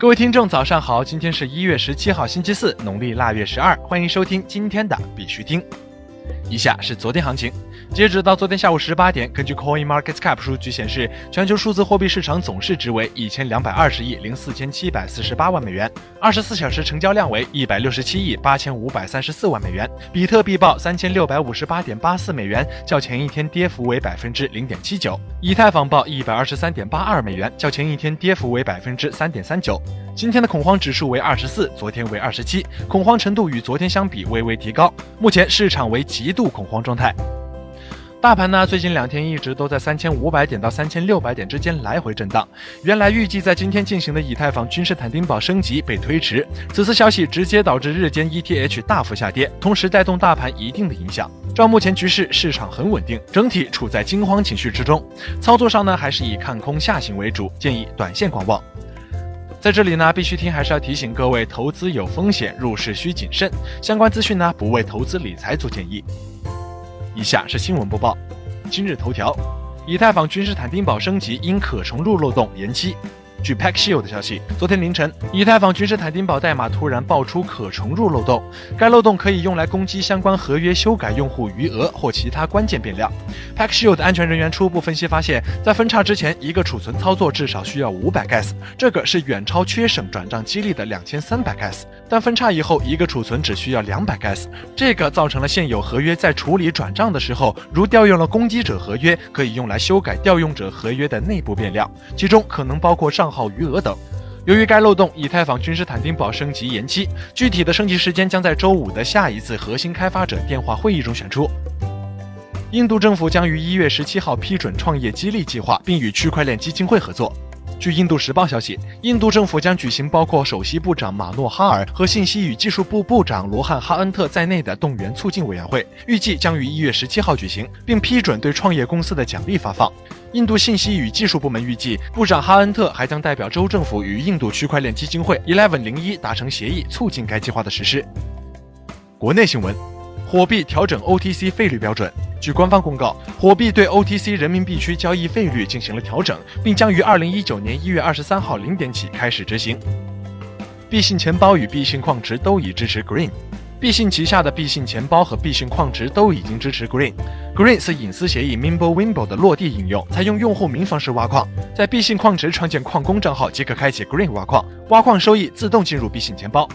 各位听众，早上好！今天是一月十七号，星期四，农历腊月十二。欢迎收听今天的必须听。以下是昨天行情。截止到昨天下午十八点，根据 Coin Market Cap 数据显示，全球数字货币市场总市值为一千两百二十亿零四千七百四十八万美元，二十四小时成交量为一百六十七亿八千五百三十四万美元。比特币报三千六百五十八点八四美元，较前一天跌幅为百分之零点七九。以太坊报一百二十三点八二美元，较前一天跌幅为百分之三点三九。今天的恐慌指数为二十四，昨天为二十七，恐慌程度与昨天相比微微提高。目前市场为极度恐慌状态。大盘呢，最近两天一直都在三千五百点到三千六百点之间来回震荡。原来预计在今天进行的以太坊君士坦丁堡升级被推迟，此次消息直接导致日间 ETH 大幅下跌，同时带动大盘一定的影响。照目前局势，市场很稳定，整体处在惊慌情绪之中。操作上呢，还是以看空下行为主，建议短线观望。在这里呢，必须听还是要提醒各位，投资有风险，入市需谨慎。相关资讯呢，不为投资理财做建议。以下是新闻播报。今日头条：以太坊君士坦丁堡升级因可重入漏洞延期。据 Paxil 的消息，昨天凌晨，以太坊君士坦丁堡代码突然爆出可重入漏洞，该漏洞可以用来攻击相关合约修改用户余额或其他关键变量。Paxil 的安全人员初步分析发现，在分叉之前，一个储存操作至少需要五百 gas，这个是远超缺省转账激励的两千三百 gas。但分叉以后，一个储存只需要两百 gas，这个造成了现有合约在处理转账的时候，如调用了攻击者合约，可以用来修改调用者合约的内部变量，其中可能包括上。号余额等。由于该漏洞，以太坊君士坦丁堡升级延期，具体的升级时间将在周五的下一次核心开发者电话会议中选出。印度政府将于一月十七号批准创业激励计划，并与区块链基金会合作。据印度时报消息，印度政府将举行包括首席部长马诺哈尔和信息与技术部部长罗汉哈恩特在内的动员促进委员会，预计将于一月十七号举行，并批准对创业公司的奖励发放。印度信息与技术部门预计，部长哈恩特还将代表州政府与印度区块链基金会 Eleven 零一达成协议，促进该计划的实施。国内新闻，火币调整 OTC 费率标准。据官方公告，火币对 OTC 人民币区交易费率进行了调整，并将于二零一九年一月二十三号零点起开始执行。币信钱包与币信矿池都已支持 Green，币信旗下的币信钱包和币信矿池都已经支持 Green。Green 是隐私协议 Mimblewimble 的落地应用，采用用户名方式挖矿，在币信矿池创建矿工账号即可开启 Green 挖矿，挖矿收益自动进入币信钱包。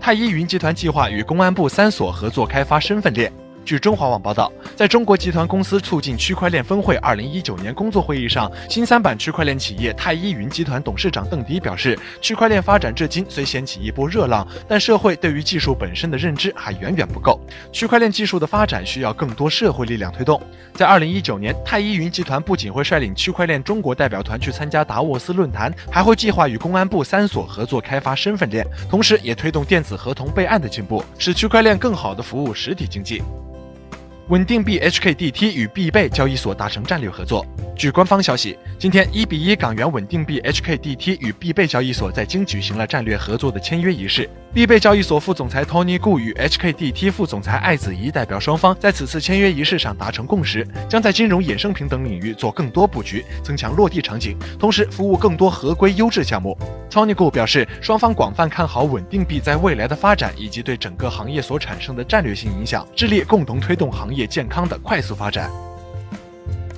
太一云集团计划与公安部三所合作开发身份链。据中华网报道，在中国集团公司促进区块链峰会二零一九年工作会议上，新三板区块链企业太一云集团董事长邓迪表示，区块链发展至今虽掀起一波热浪，但社会对于技术本身的认知还远远不够。区块链技术的发展需要更多社会力量推动。在二零一九年，太一云集团不仅会率领区块链中国代表团去参加达沃斯论坛，还会计划与公安部三所合作开发身份链，同时也推动电子合同备案的进步，使区块链更好地服务实体经济。稳定币 HKDT 与必贝交易所达成战略合作。据官方消息，今天一比一港元稳定币 HKDT 与必贝交易所在京举行了战略合作的签约仪式。必贝交易所副总裁 Tony Gu 与 HKDT 副总裁艾子怡代表双方在此次签约仪式上达成共识，将在金融衍生品等领域做更多布局，增强落地场景，同时服务更多合规优质项目。Tony Gu 表示，双方广泛看好稳定币在未来的发展以及对整个行业所产生的战略性影响，致力共同推动行业业健康的快速发展。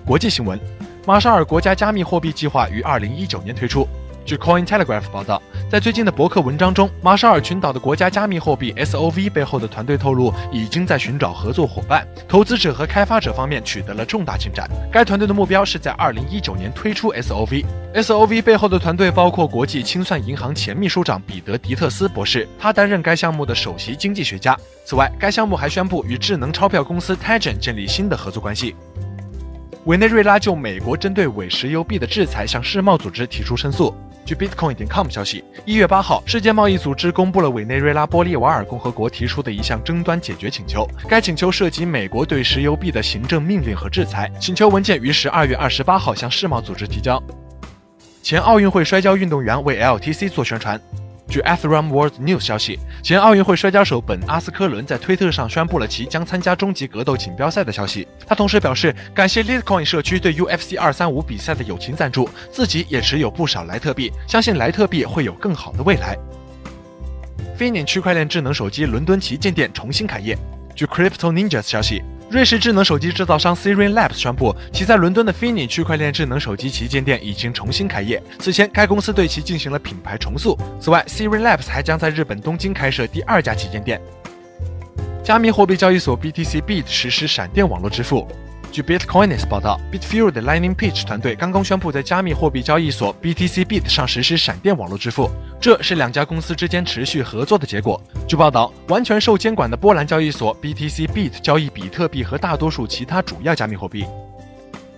国际新闻：马绍尔国家加密货币计划于二零一九年推出。据 Coin Telegraph 报道，在最近的博客文章中，马绍尔群岛的国家加密货币 SOV 背后的团队透露，已经在寻找合作伙伴，投资者和开发者方面取得了重大进展。该团队的目标是在二零一九年推出 SOV。SOV 背后的团队包括国际清算银行前秘书长彼得·迪特斯博士，他担任该项目的首席经济学家。此外，该项目还宣布与智能钞票公司 Tagen 建立新的合作关系。委内瑞拉就美国针对伪石油币的制裁向世贸组织提出申诉。据 Bitcoin 点 com 消息，一月八号，世界贸易组织公布了委内瑞拉玻利瓦尔共和国提出的一项争端解决请求。该请求涉及美国对石油币的行政命令和制裁。请求文件于十二月二十八号向世贸组织提交。前奥运会摔跤运动员为 LTC 做宣传。据 Ethereum World News 消息，前奥运会摔跤手本·阿斯科伦在推特上宣布了其将参加终极格斗锦标赛的消息。他同时表示，感谢 Litecoin 社区对 UFC 二三五比赛的友情赞助，自己也持有不少莱特币，相信莱特币会有更好的未来。f i n i n 区块链智能手机伦敦旗舰店重新开业。据 Crypto Ninjas 消息。瑞士智能手机制造商 Sirin Labs 宣布，其在伦敦的 Fini 区块链智能手机旗舰店已经重新开业。此前，该公司对其进行了品牌重塑。此外，Sirin Labs 还将在日本东京开设第二家旗舰店。加密货币交易所 BTC Beat 实施闪电网络支付。据 Bitcoinist 报道，Bitfuel 的 Lightning Pitch 团队刚刚宣布在加密货币交易所 BTC Beat 上实施闪电网络支付，这是两家公司之间持续合作的结果。据报道，完全受监管的波兰交易所 BTC Beat 交易比特币和大多数其他主要加密货币。